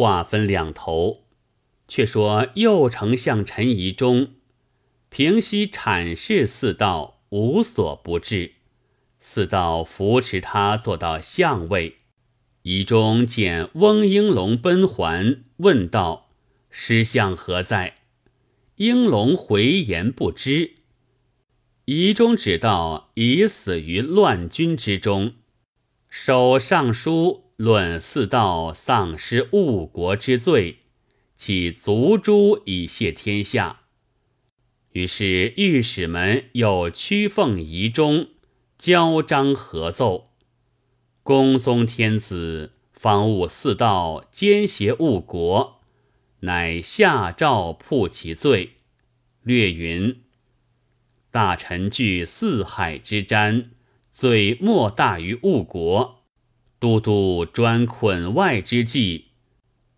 话分两头，却说右丞相陈宜中平息阐释四道无所不至，四道扶持他做到相位。宜中见翁应龙奔还，问道：“师相何在？”应龙回言不知。宜中只道已死于乱军之中，手上书论四道丧失误国之罪，起族诛以谢天下。于是御史们又屈奉仪中，交章合奏。恭宗天子方悟四道奸邪误国，乃下诏铺其罪，略云。大臣惧四海之瞻，罪莫大于误国；都督专捆外之计，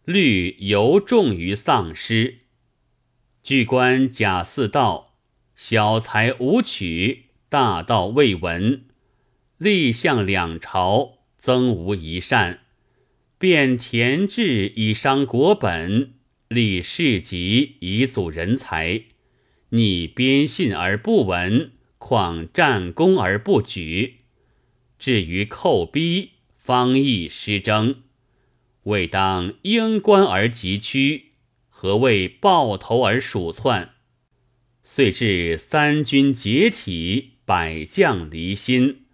虑尤重于丧失。据观贾似道，小才无取，大道未闻。立相两朝，增无一善；变田制以伤国本，立世籍以阻人才。逆边信而不闻，况战功而不举。至于寇逼，方亦失征。未当应官而急趋，何谓抱头而鼠窜？遂至三军解体，百将离心，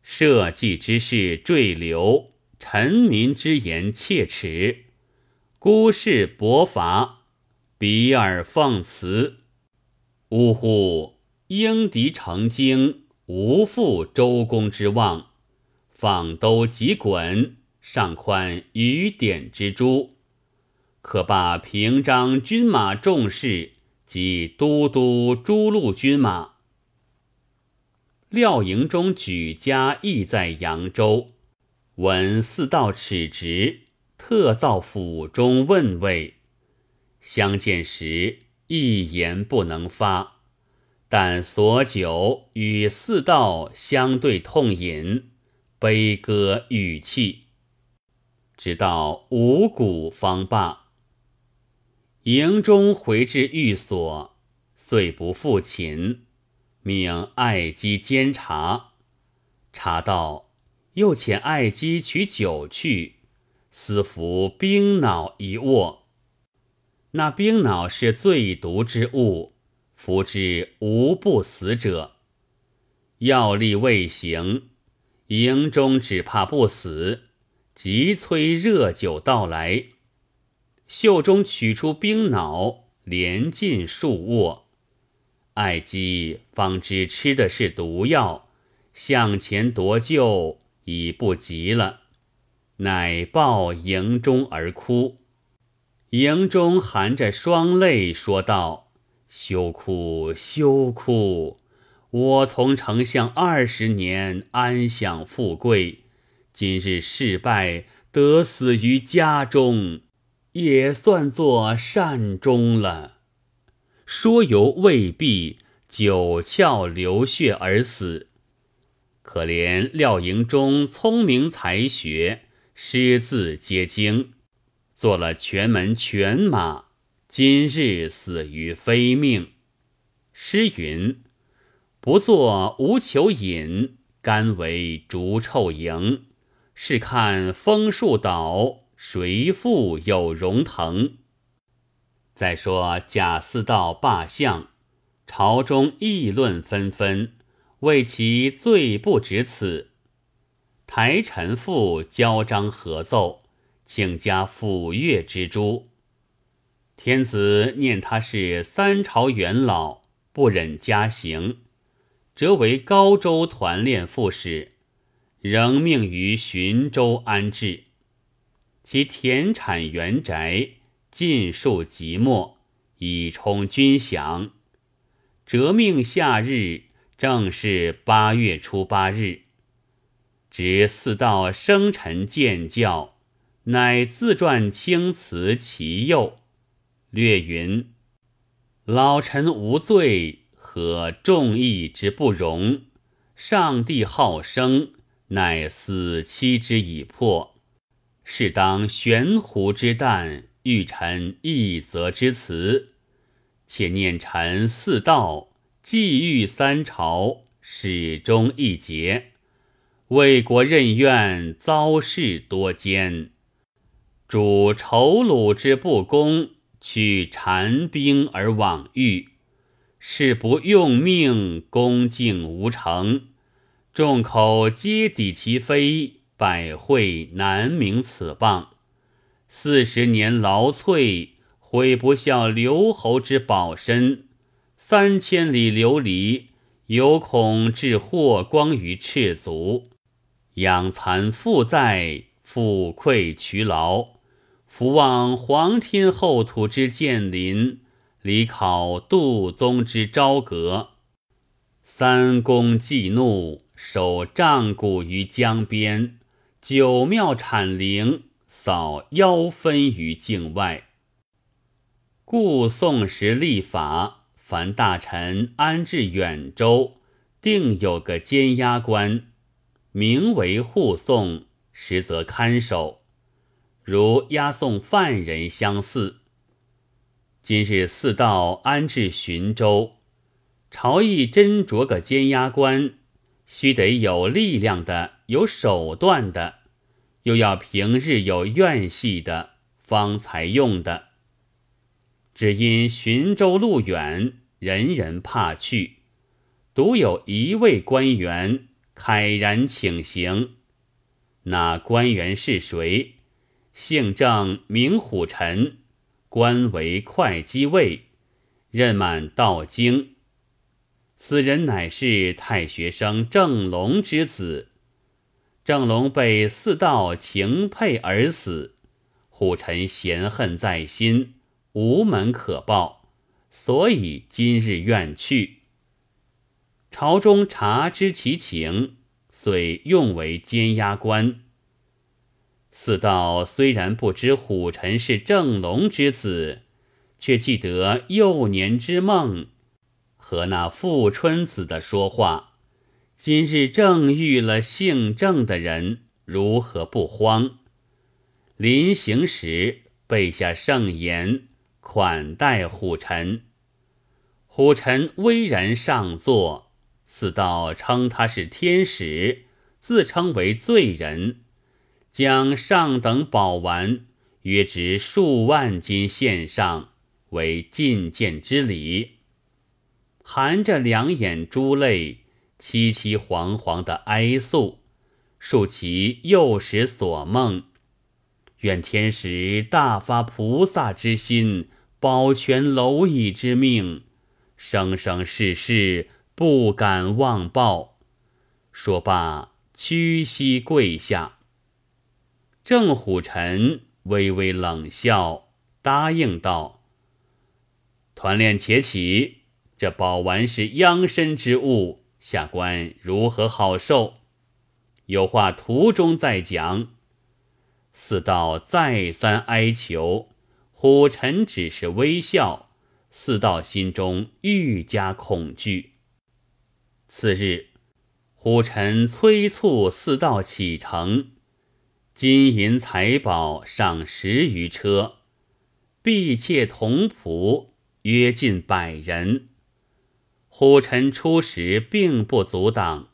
社稷之事坠流，臣民之言切齿，孤事薄伐，比尔奉辞。呜呼！应敌成精，无负周公之望。放兜即滚，上宽雨点之珠，可罢平章军马重士及都督诸路军马。廖营中举家亦在扬州，闻四道耻职，特造府中问谓。相见时。一言不能发，但所酒与四道相对痛饮，悲歌语气，直到五谷方罢。营中回至寓所，遂不复寝，命爱姬监察。查到，又遣爱姬取酒去，私服冰脑一握。那冰脑是最毒之物，服之无不死者。药力未行，营中只怕不死，急催热酒到来。袖中取出冰脑，连进数握。爱姬方知吃的是毒药，向前夺救已不及了，乃抱营中而哭。营中含着双泪说道：“休哭，休哭！我从丞相二十年，安享富贵，今日事败，得死于家中，也算作善终了。说犹未必，九窍流血而死。可怜廖营中聪明才学，诗字皆精。”做了全门犬马，今日死于非命。诗云：“不作无求饮，甘为逐臭蝇。试看枫树倒，谁复有荣腾？”再说贾似道罢相，朝中议论纷纷，为其罪不止此。台臣父交章合奏。请加抚越之诸。天子念他是三朝元老，不忍加刑，折为高州团练副使，仍命于寻州安置。其田产园宅尽数即没，以充军饷。折命夏日，正是八月初八日，值四道生辰见教。乃自撰青词其右，略云：“老臣无罪，何众义之不容？上帝好生，乃死期之已迫。是当悬壶之旦，欲陈一则之词。且念臣四道，既遇三朝，始终一节。为国任怨，遭事多艰。主仇虏之不公，取谗兵而往御，是不用命，恭敬无成。众口皆抵其非，百会难明此谤。四十年劳瘁，悔不效刘侯之保身；三千里流离，犹恐致祸光于赤足。养残负债，负愧劬劳，伏望皇天后土之建临，离考杜宗之朝阁。三公忌怒，守杖鼓于江边；九庙产灵，扫妖分于境外。故宋时立法，凡大臣安置远州，定有个监押官。名为护送，实则看守，如押送犯人相似。今日四道安置寻州，朝议斟酌个监押官，须得有力量的，有手段的，又要平日有怨气的，方才用的。只因寻州路远，人人怕去，独有一位官员。慨然请行。那官员是谁？姓郑，名虎臣，官为会稽尉，任满道京。此人乃是太学生郑龙之子。郑龙被四道情配而死，虎臣嫌恨在心，无门可报，所以今日愿去。朝中察知其情，遂用为监押官。四道虽然不知虎臣是正龙之子，却记得幼年之梦和那富春子的说话。今日正遇了姓郑的人，如何不慌？临行时备下盛言，款待虎臣。虎臣巍然上座。四道称他是天使，自称为罪人，将上等宝丸约值数万金献上，为觐见之礼。含着两眼珠泪，凄凄惶惶的哀诉，述其幼时所梦，愿天使大发菩萨之心，保全蝼蚁之命，生生世世。不敢忘报。说罢，屈膝跪下。郑虎臣微微冷笑，答应道：“团练且起，这宝丸是殃身之物，下官如何好受？有话途中再讲。”四道再三哀求，虎臣只是微笑。四道心中愈加恐惧。次日，虎臣催促四道启程，金银财宝上十余车，婢妾童仆约近百人。虎臣初时并不阻挡，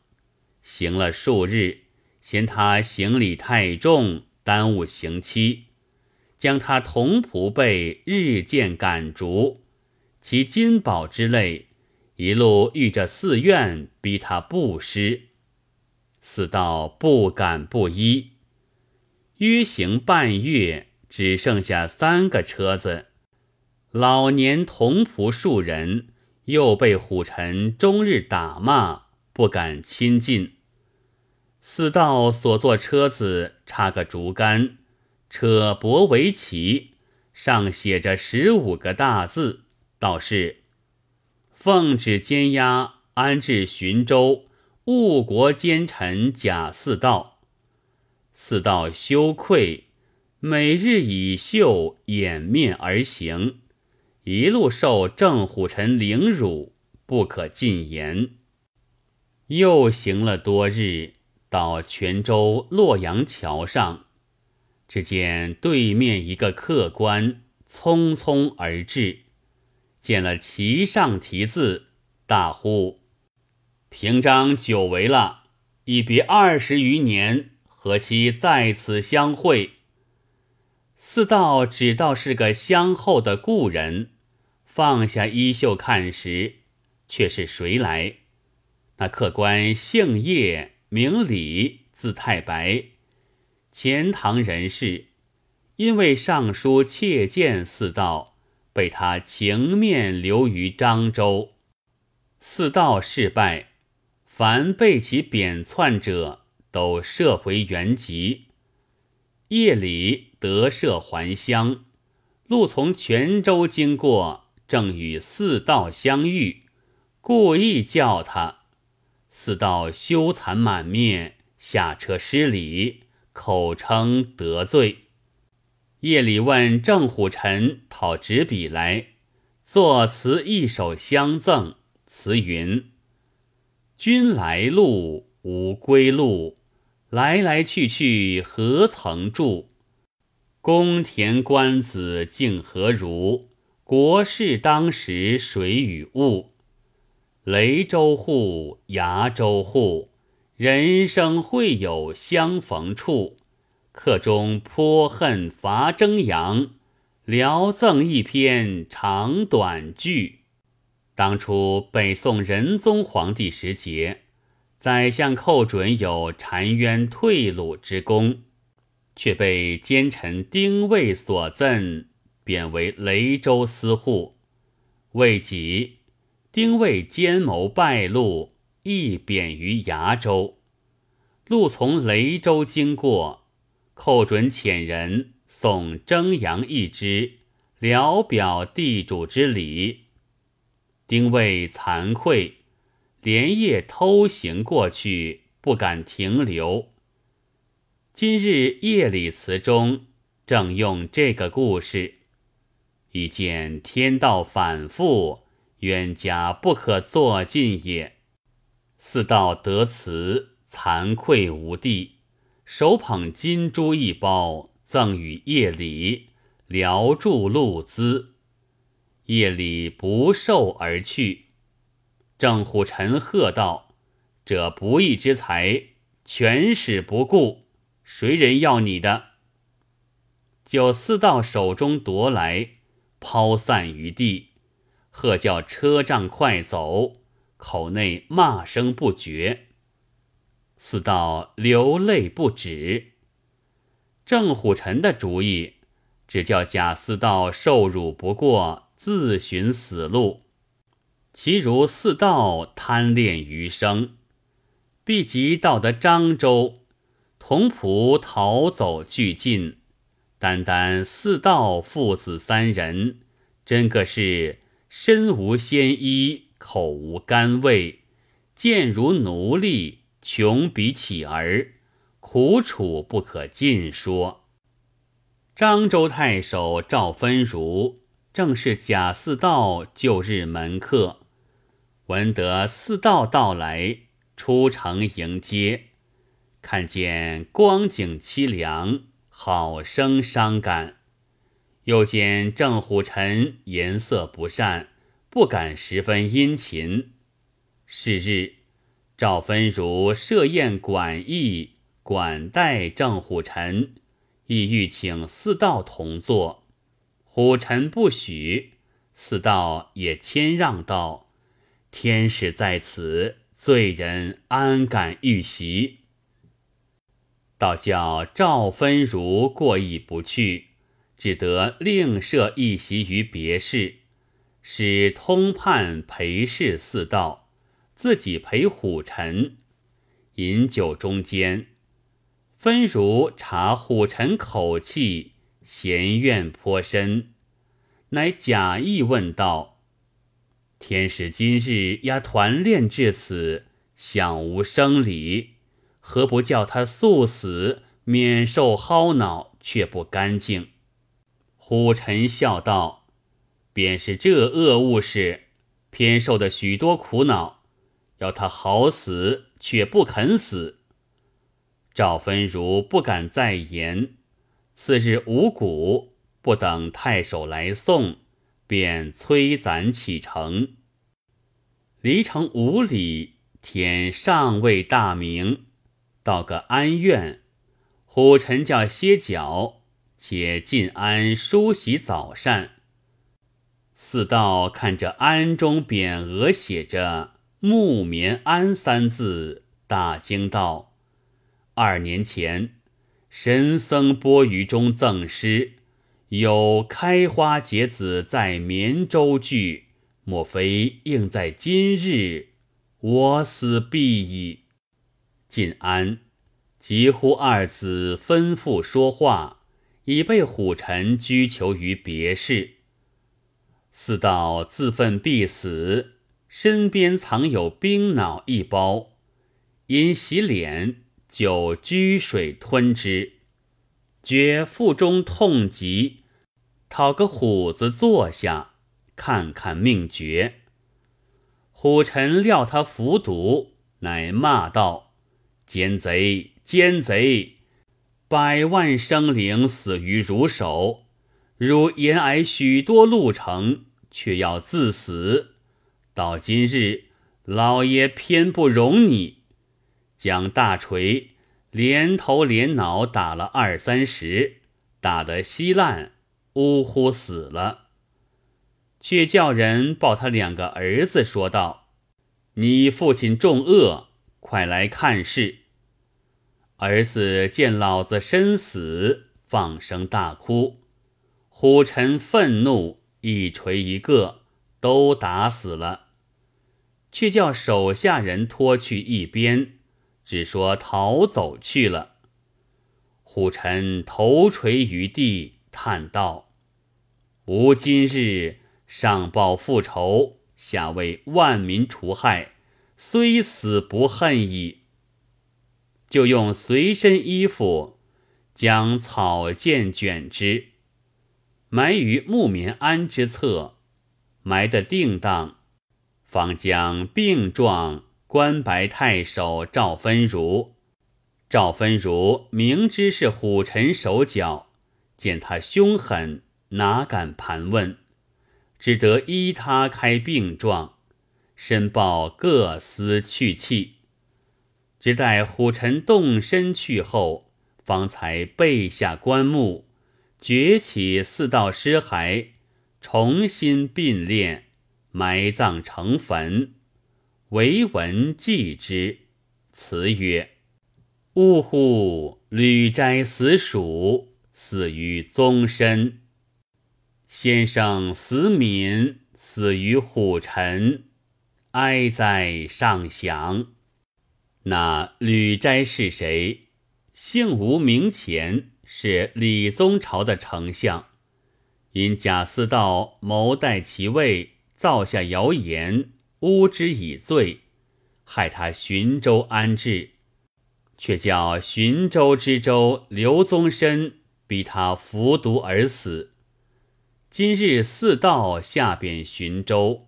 行了数日，嫌他行李太重，耽误行期，将他童仆辈日渐赶逐，其金宝之类。一路遇着寺院，逼他布施。四道不敢不依。约行半月，只剩下三个车子，老年童仆数人，又被虎臣终日打骂，不敢亲近。四道所坐车子插个竹竿，车帛为旗，上写着十五个大字，道是。奉旨监押安置寻州误国奸臣贾四道，似道羞愧，每日以袖掩面而行，一路受郑虎臣凌辱，不可进言。又行了多日，到泉州洛阳桥上，只见对面一个客官匆匆而至，见了旗上题字，大呼：“平章久违了，一别二十余年，何期在此相会？”四道只道是个相候的故人，放下衣袖看时，却是谁来？那客官姓叶，名李，字太白，钱塘人士。因为上书切见四道，被他情面留于漳州。四道事败，凡被其贬窜者，都射回原籍。夜里得赦还乡，路从泉州经过，正与四道相遇，故意叫他。四道羞惭满面，下车施礼，口称得罪。夜里问郑虎臣讨纸笔来，作词一首相赠。词云：君来路无归路。来来去去何曾住？宫田官子竟何如？国事当时谁与物？雷州户，崖州户，人生会有相逢处。客中颇恨伐征阳，聊赠一篇长短句。当初北宋仁宗皇帝时节。宰相寇准有澶渊退鲁之功，却被奸臣丁谓所赠，贬为雷州司户。未几，丁谓奸谋败露，亦贬于崖州。路从雷州经过，寇准遣人送征阳一支，聊表地主之礼。丁谓惭愧。连夜偷行过去，不敢停留。今日夜里词中正用这个故事，一见天道反复，冤家不可作尽也。四道得词，惭愧无地，手捧金珠一包，赠与夜里，聊住路资。夜里不受而去。郑虎臣喝道：“这不义之财，全使不顾，谁人要你的？”就四道手中夺来，抛散于地，喝叫车仗快走，口内骂声不绝。四道流泪不止。郑虎臣的主意，只叫贾似道受辱不过，自寻死路。其如四道贪恋余生，必即到得漳州，同仆逃走俱尽。单单四道父子三人，真个是身无鲜衣，口无甘味，贱如奴隶，穷比乞儿，苦楚不可尽说。漳州太守赵分如，正是贾似道旧日门客。闻得四道到来，出城迎接，看见光景凄凉，好生伤感。又见郑虎臣颜色不善，不敢十分殷勤。是日，赵分如设宴馆驿，管待郑虎臣，意欲请四道同坐。虎臣不许，四道也谦让道。天使在此，罪人安敢遇袭？倒叫赵分如过意不去，只得另设一席于别室，使通判陪侍四道，自己陪虎臣。饮酒中间，分如察虎臣口气，嫌怨颇深，乃假意问道。天使今日押团练至此，想无生理，何不叫他速死，免受薅恼，却不干净？虎臣笑道：“便是这恶物事，偏受的许多苦恼，要他好死，却不肯死。”赵分如不敢再言，次日五谷，不等太守来送，便催咱启程。离城五里，天尚未大明，到个安院，虎臣叫歇脚，且进安梳洗早膳。四道看着安中匾额写着“木棉庵”三字，大惊道：“二年前神僧钵盂中赠诗，有‘开花结子在绵州’聚，莫非应在今日？我死必矣。”晋安急呼二子吩咐说话，已被虎臣拘囚于别室。四道自愤必死，身边藏有冰脑一包，因洗脸就居水吞之，觉腹中痛极，讨个虎子坐下，看看命诀。虎臣料他服毒，乃骂道：“奸贼，奸贼！百万生灵死于汝手。”如延挨许多路程，却要自死。到今日，老爷偏不容你，将大锤连头连脑打了二三十，打得稀烂，呜呼死了。却叫人抱他两个儿子，说道：“你父亲重恶，快来看事。”儿子见老子身死，放声大哭。虎臣愤怒，一锤一个，都打死了，却叫手下人拖去一边，只说逃走去了。虎臣头垂于地，叹道：“吾今日上报复仇，下为万民除害，虽死不恨矣。”就用随身衣服将草箭卷之。埋于木棉庵之侧，埋得定当，方将病状关白太守赵芬如。赵芬如明知是虎臣手脚，见他凶狠，哪敢盘问，只得依他开病状，申报各司去气。只待虎臣动身去后，方才备下棺木。掘起四道尸骸，重新并列，埋葬成坟。唯闻记之，词曰：“呜呼！履斋死蜀，死于宗身；先生死敏，死于虎臣。哀哉上祥！那吕斋是谁？姓吴名前。”是李宗朝的丞相，因贾似道谋代其位，造下谣言，诬之以罪，害他寻州安置，却叫寻州知州刘宗申逼他服毒而死。今日四道下贬寻州，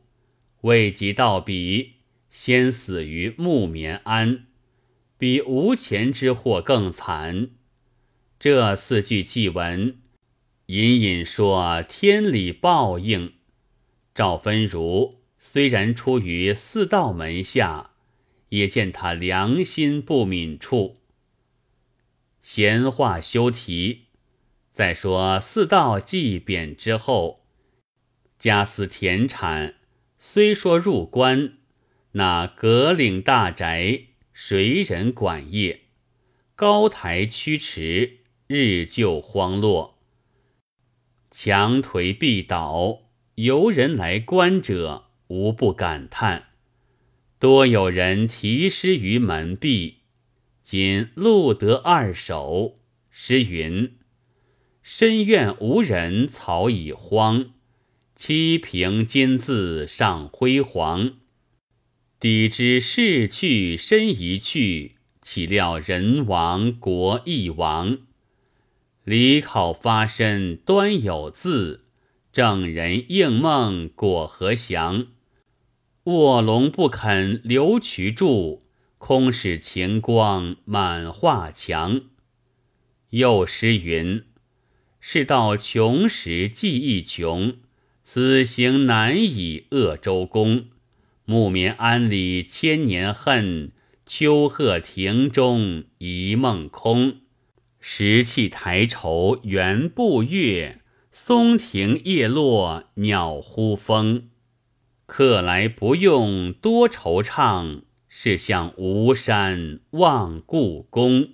未及到彼，先死于木棉庵，比无钱之祸更惨。这四句祭文，隐隐说天理报应。赵分如虽然出于四道门下，也见他良心不泯处。闲话休提。再说四道祭贬之后，家私田产虽说入关，那葛岭大宅谁人管业？高台曲池。日就荒落，墙颓壁倒，游人来观者无不感叹。多有人题诗于门壁，仅录得二首。诗云：“深院无人草已荒，七平金字上辉煌。抵知逝去身已去，岂料人亡国亦亡。”离考发身端有字，正人应梦果何祥？卧龙不肯留渠住，空使晴光满画墙。又诗云：是到穷时记忆穷，此行难以扼周公。木棉庵里千年恨，秋鹤亭中一梦空。石砌台愁原不月，松庭叶落鸟呼风。客来不用多惆怅，是向吴山望故宫。